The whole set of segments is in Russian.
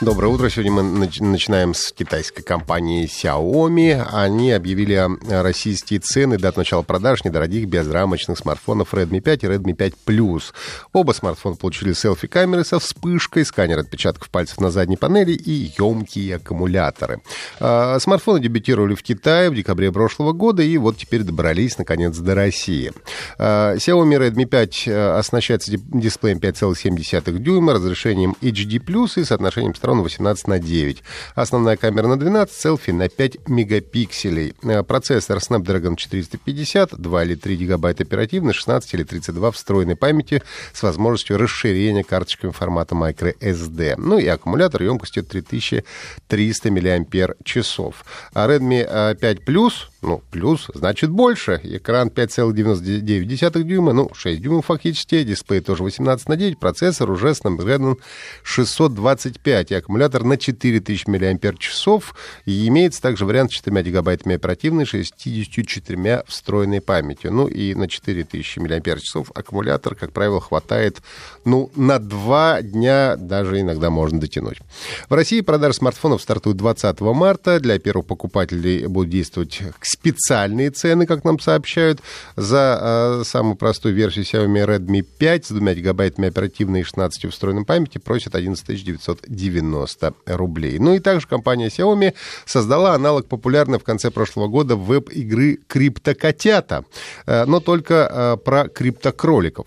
Доброе утро. Сегодня мы начинаем с китайской компании Xiaomi. Они объявили российские цены до начала продаж недорогих безрамочных смартфонов Redmi 5 и Redmi 5 Plus. Оба смартфона получили селфи-камеры со вспышкой, сканер отпечатков пальцев на задней панели и емкие аккумуляторы. А, смартфоны дебютировали в Китае в декабре прошлого года и вот теперь добрались наконец до России. А, Xiaomi Redmi 5 э, оснащается дисплеем 5,7 дюйма, разрешением HD+, и соотношением сторон сторон 18 на 9. Основная камера на 12, селфи на 5 мегапикселей. Э, процессор Snapdragon 450, 2 или 3 гигабайта оперативной, 16 или 32 встроенной памяти с возможностью расширения карточками формата microSD. Ну и аккумулятор емкостью 3300 мАч. А Redmi 5 э, Plus ну, плюс, значит, больше. Экран 5,99 дюйма, ну, 6 дюймов фактически, дисплей тоже 18 на 9, процессор уже Snapdragon 625, и аккумулятор на 4000 мАч, и имеется также вариант с 4 гигабайтами оперативной, 64 встроенной памятью. Ну, и на 4000 мАч аккумулятор, как правило, хватает, ну, на 2 дня даже иногда можно дотянуть. В России продажи смартфонов стартуют 20 марта. Для первых покупателей будут действовать специальные цены, как нам сообщают, за э, самую простую версию Xiaomi Redmi 5 с 2 гигабайтами оперативной и 16 встроенной памяти просят 11 990 рублей. Ну и также компания Xiaomi создала аналог популярной в конце прошлого года веб-игры «Криптокотята», э, но только э, про криптокроликов.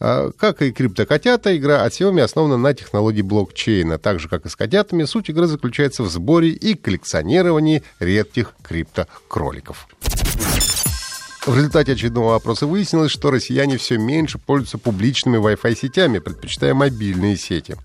Э, как и «Криптокотята», игра от Xiaomi основана на технологии блокчейна. Так же, как и с котятами, суть игры заключается в сборе и коллекционировании редких криптокроликов роликов. В результате очередного опроса выяснилось, что россияне все меньше пользуются публичными Wi-Fi сетями, предпочитая мобильные сети.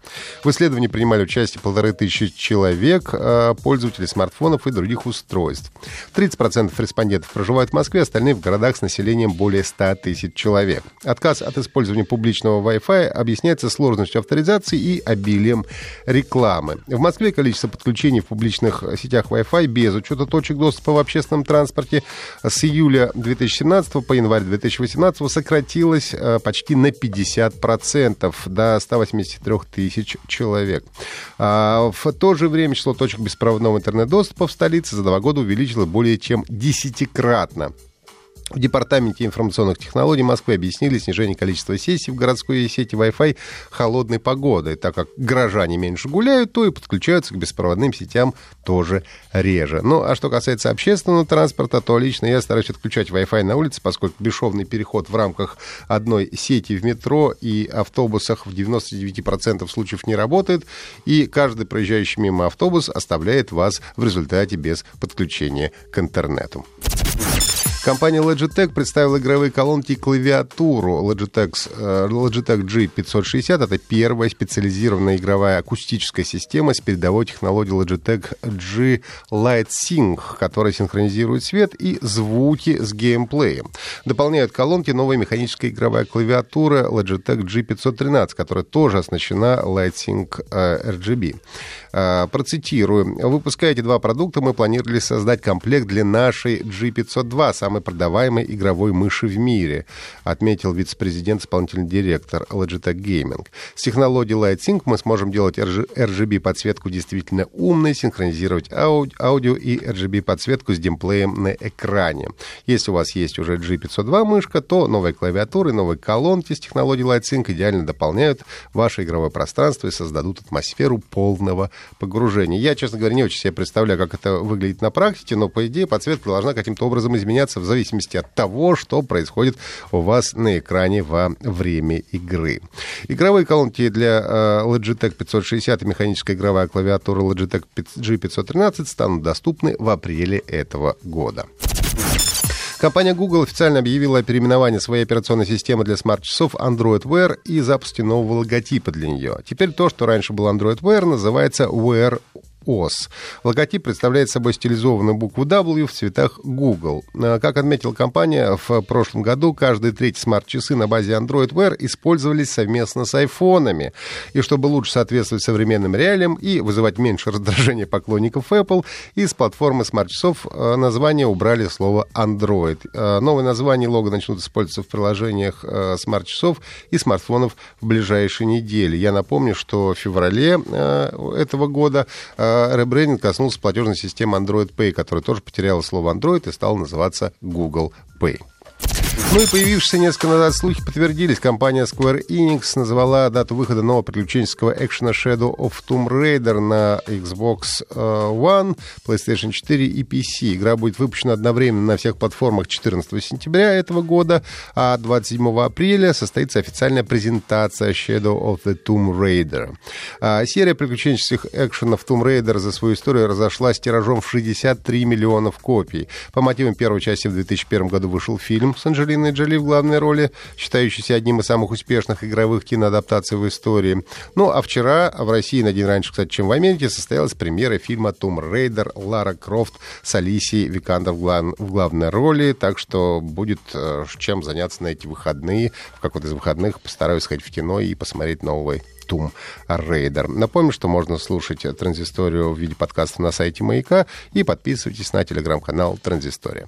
В исследовании принимали участие полторы тысячи человек, а, пользователей смартфонов и других устройств. 30% респондентов проживают в Москве, остальные в городах с населением более 100 тысяч человек. Отказ от использования публичного Wi-Fi объясняется сложностью авторизации и обилием рекламы. В Москве количество подключений в публичных сетях Wi-Fi без учета точек доступа в общественном транспорте с июля 2000 2017 по январь 2018 сократилось э, почти на 50% до 183 тысяч человек. А в то же время число точек беспроводного интернет-доступа в столице за два года увеличилось более чем десятикратно. В Департаменте информационных технологий Москвы объяснили снижение количества сессий в городской сети Wi-Fi холодной погодой. Так как горожане меньше гуляют, то и подключаются к беспроводным сетям тоже реже. Ну, а что касается общественного транспорта, то лично я стараюсь отключать Wi-Fi на улице, поскольку бесшовный переход в рамках одной сети в метро и автобусах в 99% случаев не работает, и каждый проезжающий мимо автобус оставляет вас в результате без подключения к интернету. Компания Logitech представила игровые колонки и клавиатуру Logitech, э, Logitech G560. Это первая специализированная игровая акустическая система с передовой технологией Logitech G Light Sync, которая синхронизирует свет и звуки с геймплеем. Дополняют колонки новая механическая игровая клавиатура Logitech G513, которая тоже оснащена Light Sync э, RGB. Э, процитирую. Выпуская эти два продукта, мы планировали создать комплект для нашей G502, самой продаваемой игровой мыши в мире, отметил вице-президент, исполнительный директор Logitech Gaming. С технологией LightSync мы сможем делать RGB-подсветку действительно умной, синхронизировать аудио и RGB-подсветку с дисплеем на экране. Если у вас есть уже G502 мышка, то новые клавиатуры, новые колонки с технологией LightSync идеально дополняют ваше игровое пространство и создадут атмосферу полного погружения. Я, честно говоря, не очень себе представляю, как это выглядит на практике, но, по идее, подсветка должна каким-то образом изменяться в зависимости от того, что происходит у вас на экране во время игры. Игровые колонки для э, Logitech 560 и механическая игровая клавиатура Logitech G513 станут доступны в апреле этого года. Компания Google официально объявила о переименовании своей операционной системы для смарт-часов Android Wear и запуске нового логотипа для нее. Теперь то, что раньше был Android Wear, называется Wear OS. Логотип представляет собой стилизованную букву W в цветах Google. А, как отметила компания, в прошлом году каждые третьи смарт-часы на базе Android Wear использовались совместно с айфонами. И чтобы лучше соответствовать современным реалиям и вызывать меньше раздражения поклонников Apple, из платформы смарт-часов а, название убрали слово Android. А, новое название лого начнут использоваться в приложениях смарт-часов и смартфонов в ближайшие недели. Я напомню, что в феврале этого года ребрендинг коснулся платежной системы Android Pay, которая тоже потеряла слово Android и стала называться Google Pay. Ну и появившиеся несколько назад слухи подтвердились. Компания Square Enix назвала дату выхода нового приключенческого экшена Shadow of Tomb Raider на Xbox э, One, PlayStation 4 и PC. Игра будет выпущена одновременно на всех платформах 14 сентября этого года, а 27 апреля состоится официальная презентация Shadow of the Tomb Raider. А серия приключенческих экшенов Tomb Raider за свою историю разошлась тиражом в 63 миллионов копий. По мотивам первой части в 2001 году вышел фильм с Анджелиной Анджелиной Джоли в главной роли, считающийся одним из самых успешных игровых киноадаптаций в истории. Ну, а вчера в России, на день раньше, кстати, чем в Америке, состоялась премьера фильма «Tomb Raider» Лара Крофт с Алисией Викандер в, глав... в главной роли, так что будет э, чем заняться на эти выходные. В какой-то из выходных постараюсь сходить в кино и посмотреть новый Tomb Raider. Напомню, что можно слушать Транзисторию в виде подкаста на сайте Маяка и подписывайтесь на телеграм-канал Транзистория.